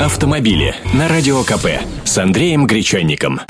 Автомобили на Радио КП с Андреем Гречанником.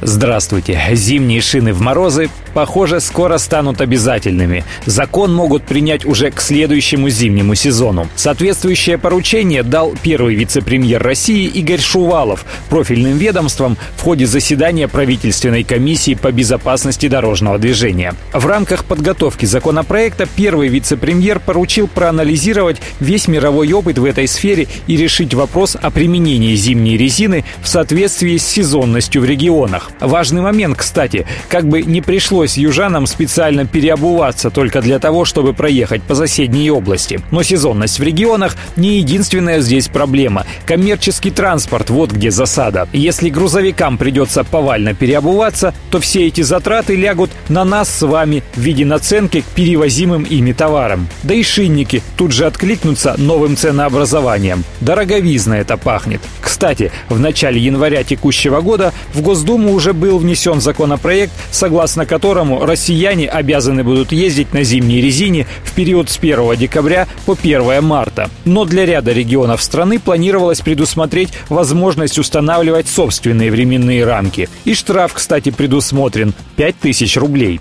Здравствуйте. Зимние шины в морозы, похоже, скоро станут обязательными. Закон могут принять уже к следующему зимнему сезону. Соответствующее поручение дал первый вице-премьер России Игорь Шувалов профильным ведомствам в ходе заседания правительственной комиссии по безопасности дорожного движения. В рамках подготовки законопроекта первый вице-премьер поручил проанализировать весь мировой опыт в этой сфере и решить вопрос о применении зимней резины в соответствии с сезонностью в регионах. Важный момент, кстати, как бы не пришлось южанам специально переобуваться только для того, чтобы проехать по соседней области. Но сезонность в регионах не единственная здесь проблема. Коммерческий транспорт – вот где засада. Если грузовикам придется повально переобуваться, то все эти затраты лягут на нас с вами в виде наценки к перевозимым ими товарам. Да и шинники тут же откликнутся новым ценообразованием. Дороговизна это пахнет. Кстати, в начале января текущего года в Госдуму уже был внесен законопроект, согласно которому россияне обязаны будут ездить на зимней резине в период с 1 декабря по 1 марта. Но для ряда регионов страны планировалось предусмотреть возможность устанавливать собственные временные рамки. И штраф, кстати, предусмотрен – 5000 рублей.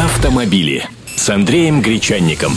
Автомобили с Андреем Гречанником.